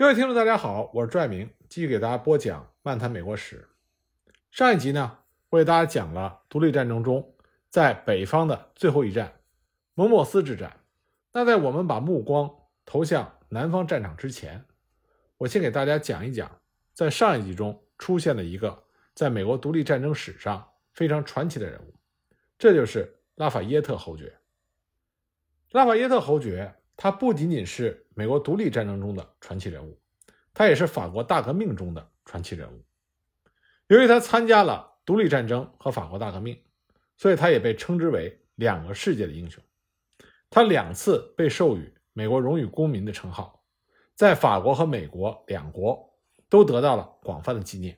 各位听众，大家好，我是朱爱明，继续给大家播讲《漫谈美国史》。上一集呢，我给大家讲了独立战争中在北方的最后一战——蒙莫斯之战。那在我们把目光投向南方战场之前，我先给大家讲一讲，在上一集中出现了一个在美国独立战争史上非常传奇的人物，这就是拉法耶特侯爵。拉法耶特侯爵。他不仅仅是美国独立战争中的传奇人物，他也是法国大革命中的传奇人物。由于他参加了独立战争和法国大革命，所以他也被称之为“两个世界的英雄”。他两次被授予美国荣誉公民的称号，在法国和美国两国都得到了广泛的纪念。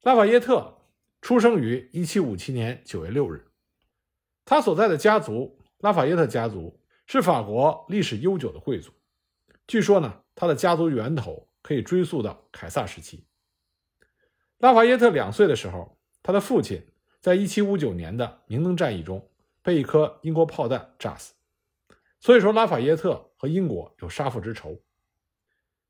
拉法耶特出生于1757年9月6日，他所在的家族拉法耶特家族。是法国历史悠久的贵族，据说呢，他的家族源头可以追溯到凯撒时期。拉法耶特两岁的时候，他的父亲在1759年的明登战役中被一颗英国炮弹炸死，所以说拉法耶特和英国有杀父之仇。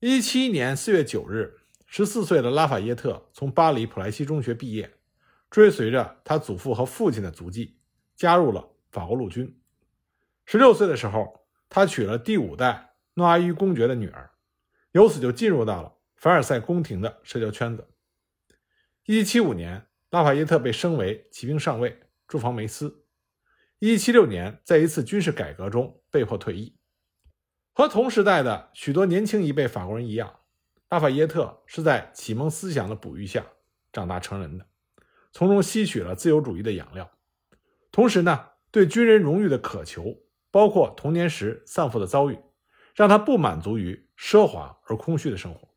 17年4月9日，14岁的拉法耶特从巴黎普莱西中学毕业，追随着他祖父和父亲的足迹，加入了法国陆军。十六岁的时候，他娶了第五代诺阿伊公爵的女儿，由此就进入到了凡尔赛宫廷的社交圈子。一七七五年，拉法耶特被升为骑兵上尉，驻防梅斯。一七七六年，在一次军事改革中被迫退役。和同时代的许多年轻一辈法国人一样，拉法耶特是在启蒙思想的哺育下长大成人的，从中吸取了自由主义的养料，同时呢，对军人荣誉的渴求。包括童年时丧父的遭遇，让他不满足于奢华而空虚的生活。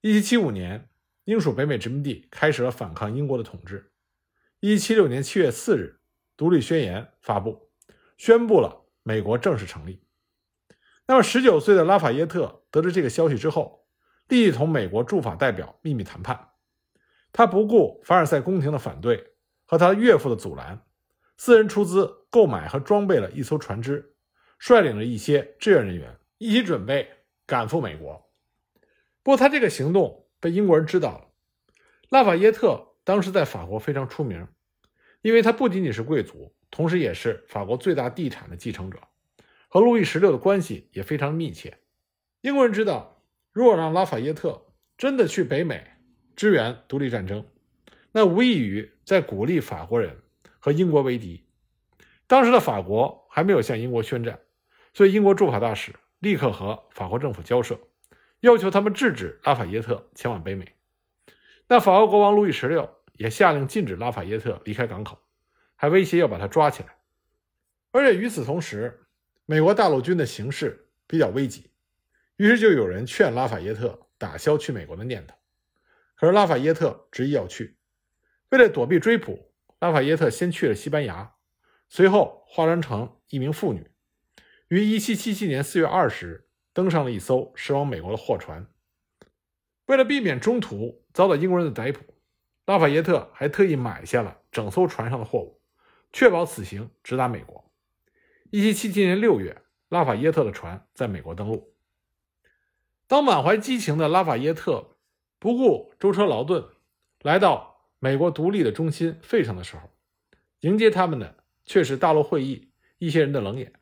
一七七五年，英属北美殖民地开始了反抗英国的统治。一七七六年七月四日，独立宣言发布，宣布了美国正式成立。那么，十九岁的拉法耶特得知这个消息之后，立即同美国驻法代表秘密谈判。他不顾凡尔赛宫廷的反对和他岳父的阻拦。私人出资购买和装备了一艘船只，率领着一些志愿人员一起准备赶赴美国。不过，他这个行动被英国人知道了。拉法耶特当时在法国非常出名，因为他不仅仅是贵族，同时也是法国最大地产的继承者，和路易十六的关系也非常密切。英国人知道，如果让拉法耶特真的去北美支援独立战争，那无异于在鼓励法国人。和英国为敌，当时的法国还没有向英国宣战，所以英国驻法大使立刻和法国政府交涉，要求他们制止拉法耶特前往北美。那法国国王路易十六也下令禁止拉法耶特离开港口，还威胁要把他抓起来。而且与此同时，美国大陆军的形势比较危急，于是就有人劝拉法耶特打消去美国的念头。可是拉法耶特执意要去，为了躲避追捕。拉法耶特先去了西班牙，随后化妆成一名妇女，于1777年4月20日登上了一艘驶往美国的货船。为了避免中途遭到英国人的逮捕，拉法耶特还特意买下了整艘船上的货物，确保此行直达美国。1777年6月，拉法耶特的船在美国登陆。当满怀激情的拉法耶特不顾舟车劳顿，来到。美国独立的中心费城的时候，迎接他们的却是大陆会议一些人的冷眼。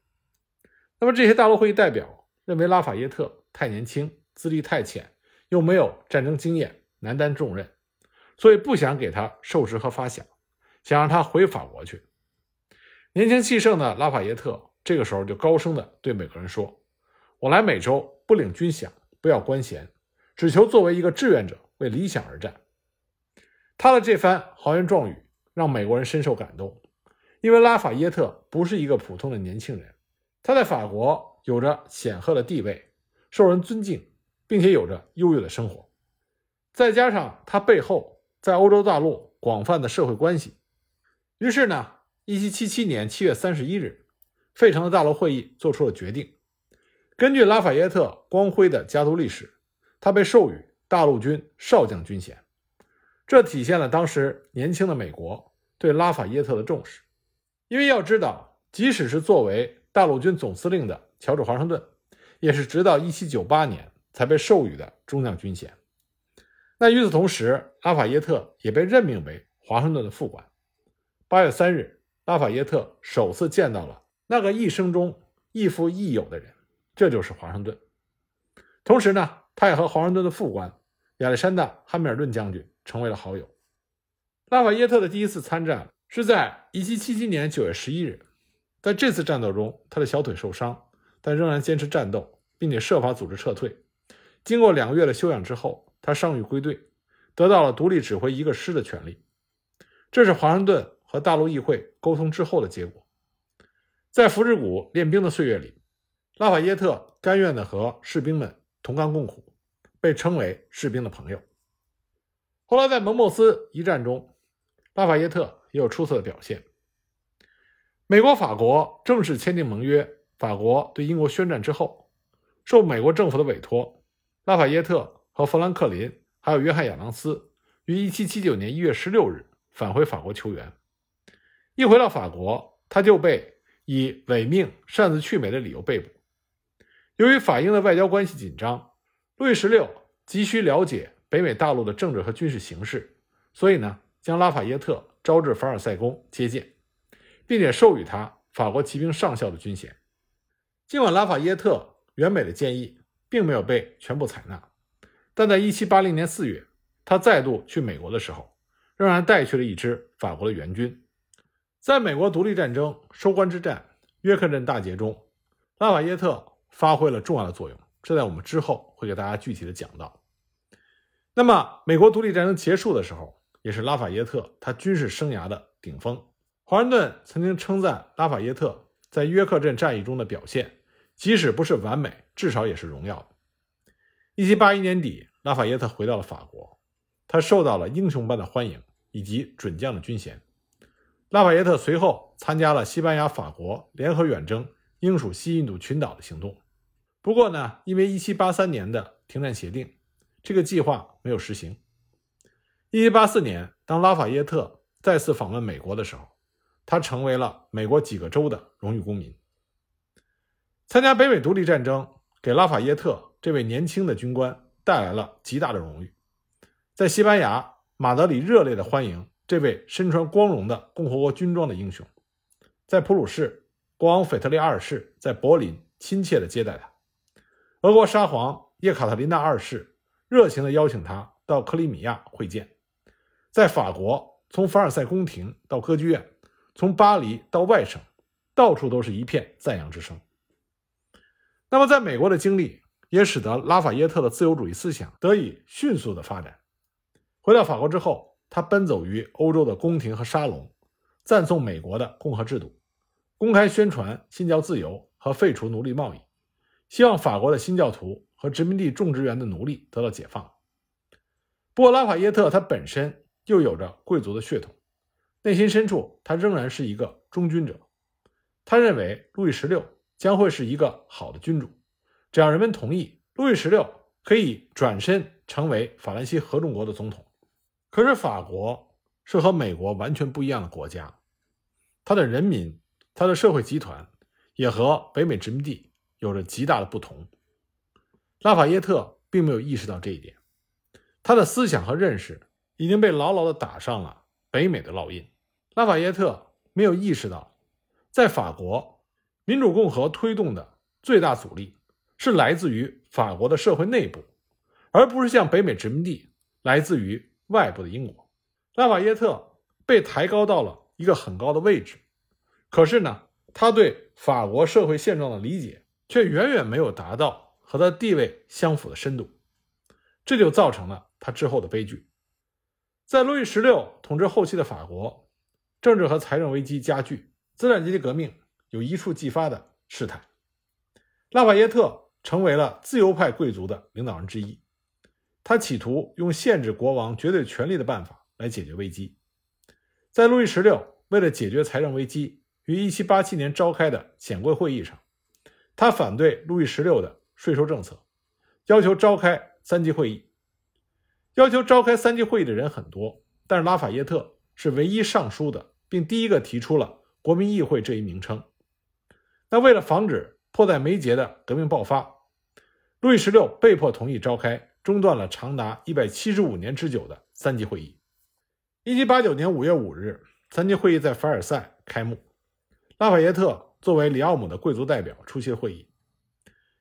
那么这些大陆会议代表认为拉法耶特太年轻，资历太浅，又没有战争经验，难担重任，所以不想给他授职和发饷，想让他回法国去。年轻气盛的拉法耶特这个时候就高声的对美国人说：“我来美洲不领军饷，不要官衔，只求作为一个志愿者为理想而战。”他的这番豪言壮语让美国人深受感动，因为拉法耶特不是一个普通的年轻人，他在法国有着显赫的地位，受人尊敬，并且有着优越的生活，再加上他背后在欧洲大陆广泛的社会关系，于是呢，一七七七年七月三十一日，费城的大陆会议做出了决定，根据拉法耶特光辉的家族历史，他被授予大陆军少将军衔。这体现了当时年轻的美国对拉法耶特的重视，因为要知道，即使是作为大陆军总司令的乔治华盛顿，也是直到1798年才被授予的中将军衔。那与此同时，拉法耶特也被任命为华盛顿的副官。八月三日，拉法耶特首次见到了那个一生中亦父亦友的人，这就是华盛顿。同时呢，他也和华盛顿的副官亚历山大·汉密尔顿将军成为了好友。拉法耶特的第一次参战是在1777年9月11日，在这次战斗中，他的小腿受伤，但仍然坚持战斗，并且设法组织撤退。经过两个月的休养之后，他伤愈归队，得到了独立指挥一个师的权利。这是华盛顿和大陆议会沟通之后的结果。在福治谷练兵的岁月里，拉法耶特甘愿地和士兵们同甘共苦，被称为士兵的朋友。后来在蒙莫斯一战中，拉法耶特也有出色的表现。美国、法国正式签订盟约，法国对英国宣战之后，受美国政府的委托，拉法耶特和富兰克林还有约翰亚当斯于1779年1月16日返回法国求援。一回到法国，他就被以违命、擅自去美的理由被捕。由于法英的外交关系紧张，路易十六急需了解北美大陆的政治和军事形势，所以呢。将拉法耶特招至凡尔赛宫接见，并且授予他法国骑兵上校的军衔。尽管拉法耶特原美的建议并没有被全部采纳，但在1780年4月，他再度去美国的时候，仍然带去了一支法国的援军。在美国独立战争收官之战约克镇大捷中，拉法耶特发挥了重要的作用，这在我们之后会给大家具体的讲到。那么，美国独立战争结束的时候。也是拉法耶特他军事生涯的顶峰。华盛顿曾经称赞拉法耶特在约克镇战役中的表现，即使不是完美，至少也是荣耀的。一七八一年底，拉法耶特回到了法国，他受到了英雄般的欢迎以及准将的军衔。拉法耶特随后参加了西班牙、法国联合远征英属西印度群岛的行动。不过呢，因为一七八三年的停战协定，这个计划没有实行。一七八四年，当拉法耶特再次访问美国的时候，他成为了美国几个州的荣誉公民。参加北美独立战争，给拉法耶特这位年轻的军官带来了极大的荣誉。在西班牙，马德里热烈的欢迎这位身穿光荣的共和国军装的英雄；在普鲁士，国王腓特烈二世在柏林亲切的接待他；俄国沙皇叶卡特琳娜二世热情的邀请他到克里米亚会见。在法国，从凡尔赛宫廷到歌剧院，从巴黎到外省，到处都是一片赞扬之声。那么，在美国的经历也使得拉法耶特的自由主义思想得以迅速的发展。回到法国之后，他奔走于欧洲的宫廷和沙龙，赞颂美国的共和制度，公开宣传信教自由和废除奴隶贸易，希望法国的新教徒和殖民地种植园的奴隶得到解放。不过，拉法耶特他本身。又有着贵族的血统，内心深处他仍然是一个忠君者。他认为路易十六将会是一个好的君主，只要人们同意，路易十六可以转身成为法兰西合众国的总统。可是法国是和美国完全不一样的国家，它的人民、它的社会集团也和北美殖民地有着极大的不同。拉法耶特并没有意识到这一点，他的思想和认识。已经被牢牢地打上了北美的烙印。拉法耶特没有意识到，在法国，民主共和推动的最大阻力是来自于法国的社会内部，而不是像北美殖民地来自于外部的英国。拉法耶特被抬高到了一个很高的位置，可是呢，他对法国社会现状的理解却远远没有达到和他地位相符的深度，这就造成了他之后的悲剧。在路易十六统治后期的法国，政治和财政危机加剧，资产阶级革命有一触即发的事态。拉法耶特成为了自由派贵族的领导人之一，他企图用限制国王绝对权力的办法来解决危机。在路易十六为了解决财政危机，于1787年召开的显贵会议上，他反对路易十六的税收政策，要求召开三级会议。要求召开三级会议的人很多，但是拉法耶特是唯一上书的，并第一个提出了国民议会这一名称。那为了防止迫在眉睫的革命爆发，路易十六被迫同意召开中断了长达一百七十五年之久的三级会议。一七八九年五月五日，三级会议在凡尔赛开幕。拉法耶特作为里奥姆的贵族代表出席了会议。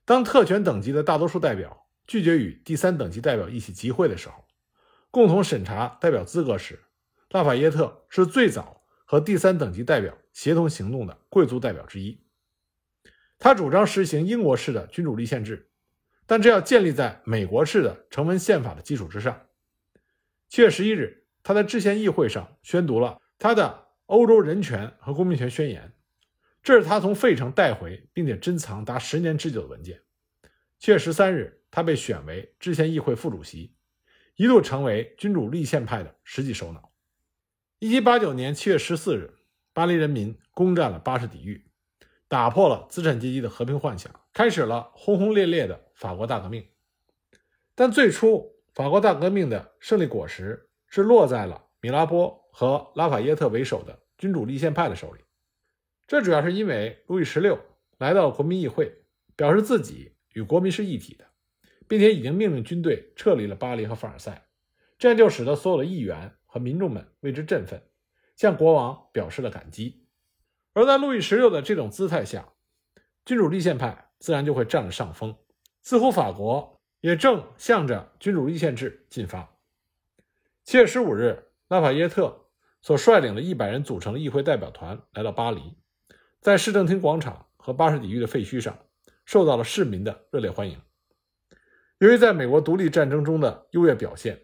当特权等级的大多数代表拒绝与第三等级代表一起集会的时候，共同审查代表资格时，拉法耶特是最早和第三等级代表协同行动的贵族代表之一。他主张实行英国式的君主立宪制。但这要建立在美国式的成文宪法的基础之上。七月十一日，他在制宪议会上宣读了他的《欧洲人权和公民权宣言》，这是他从费城带回并且珍藏达十年之久的文件。七月十三日，他被选为制宪议会副主席，一度成为君主立宪派的实际首脑。一七八九年七月十四日，巴黎人民攻占了巴士底狱。打破了资产阶级的和平幻想，开始了轰轰烈烈的法国大革命。但最初，法国大革命的胜利果实是落在了米拉波和拉法耶特为首的君主立宪派的手里。这主要是因为路易十六来到了国民议会，表示自己与国民是一体的，并且已经命令军队撤离了巴黎和凡尔赛，这样就使得所有的议员和民众们为之振奋，向国王表示了感激。而在路易十六的这种姿态下，君主立宪派自然就会占了上风，似乎法国也正向着君主立宪制进发。七月十五日，拉法耶特所率领的一百人组成的议会代表团来到巴黎，在市政厅广场和巴士底狱的废墟上，受到了市民的热烈欢迎。由于在美国独立战争中的优越表现，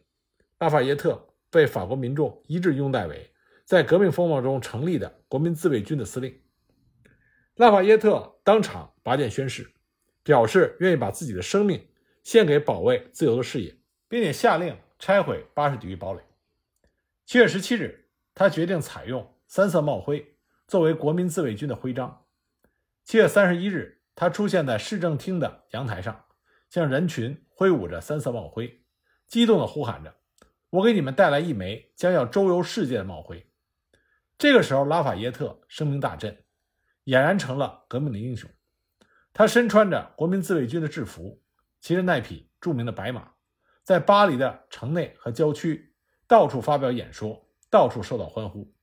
拉法耶特被法国民众一致拥戴为。在革命风暴中成立的国民自卫军的司令拉法耶特当场拔剑宣誓，表示愿意把自己的生命献给保卫自由的事业，并且下令拆毁巴士底狱堡垒。七月十七日，他决定采用三色帽徽作为国民自卫军的徽章。七月三十一日，他出现在市政厅的阳台上，向人群挥舞着三色帽徽，激动地呼喊着：“我给你们带来一枚将要周游世界的帽徽。”这个时候，拉法耶特声名大振，俨然成了革命的英雄。他身穿着国民自卫军的制服，骑着那匹著名的白马，在巴黎的城内和郊区到处发表演说，到处受到欢呼。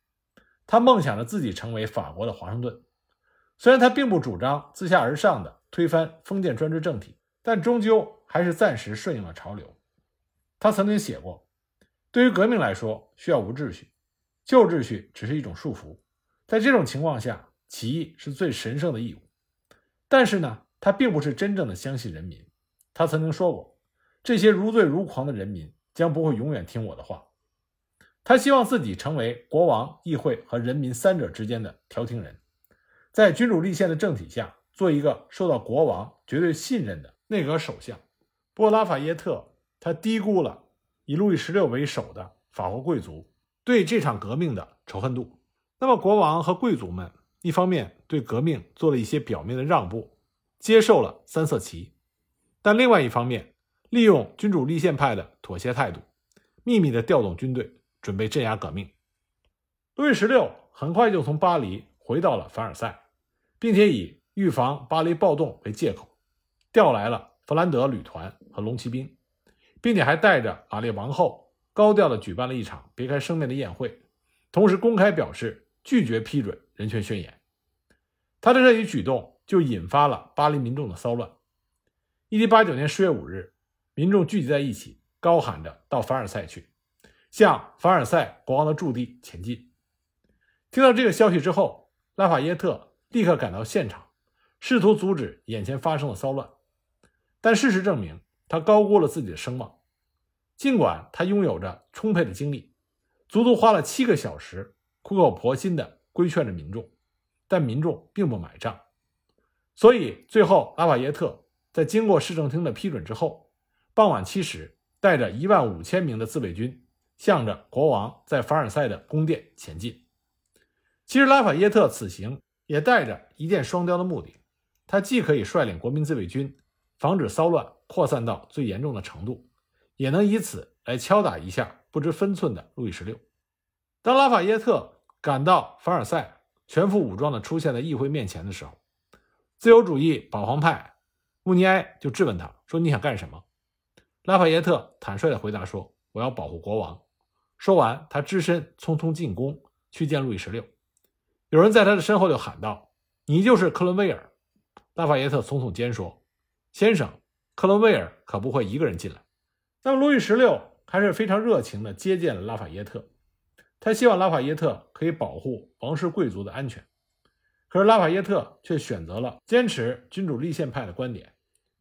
他梦想着自己成为法国的华盛顿。虽然他并不主张自下而上的推翻封建专制政体，但终究还是暂时顺应了潮流。他曾经写过：“对于革命来说，需要无秩序。”旧秩序只是一种束缚，在这种情况下，起义是最神圣的义务。但是呢，他并不是真正的相信人民。他曾经说过：“这些如醉如狂的人民将不会永远听我的话。”他希望自己成为国王、议会和人民三者之间的调停人，在君主立宪的政体下，做一个受到国王绝对信任的内阁首相。不过，拉法耶特他低估了以路易十六为首的法国贵族。对这场革命的仇恨度，那么国王和贵族们一方面对革命做了一些表面的让步，接受了三色旗，但另外一方面利用君主立宪派的妥协态度，秘密的调动军队，准备镇压革命。路易十六很快就从巴黎回到了凡尔赛，并且以预防巴黎暴动为借口，调来了弗兰德旅团和龙骑兵，并且还带着玛丽王后。高调地举办了一场别开生面的宴会，同时公开表示拒绝批准人权宣言。他的这一举动就引发了巴黎民众的骚乱。一七八九年十月五日，民众聚集在一起，高喊着“到凡尔赛去”，向凡尔赛国王的驻地前进。听到这个消息之后，拉法耶特立刻赶到现场，试图阻止眼前发生的骚乱。但事实证明，他高估了自己的声望。尽管他拥有着充沛的精力，足足花了七个小时苦口婆心地规劝着民众，但民众并不买账。所以最后，拉法耶特在经过市政厅的批准之后，傍晚七时，带着一万五千名的自卫军，向着国王在凡尔赛的宫殿前进。其实，拉法耶特此行也带着一箭双雕的目的，他既可以率领国民自卫军，防止骚乱扩散到最严重的程度。也能以此来敲打一下不知分寸的路易十六。当拉法耶特赶到凡尔赛，全副武装地出现在议会面前的时候，自由主义保皇派穆尼埃就质问他说：“你想干什么？”拉法耶特坦率地回答说：“我要保护国王。”说完，他只身匆匆进宫去见路易十六。有人在他的身后就喊道：“你就是克伦威尔！”拉法耶特耸耸肩说：“先生，克伦威尔可不会一个人进来。”那么，路易十六还是非常热情地接见了拉法耶特。他希望拉法耶特可以保护王室贵族的安全。可是，拉法耶特却选择了坚持君主立宪派的观点，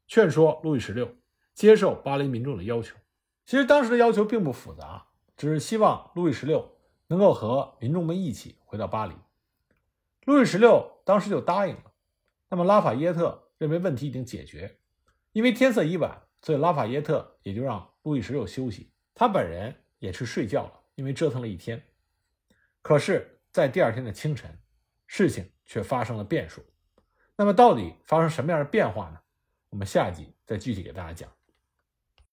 劝说路易十六接受巴黎民众的要求。其实，当时的要求并不复杂，只是希望路易十六能够和民众们一起回到巴黎。路易十六当时就答应了。那么，拉法耶特认为问题已经解决，因为天色已晚，所以拉法耶特也就让路易十六休息，他本人也去睡觉了，因为折腾了一天。可是，在第二天的清晨，事情却发生了变数。那么，到底发生什么样的变化呢？我们下集再具体给大家讲。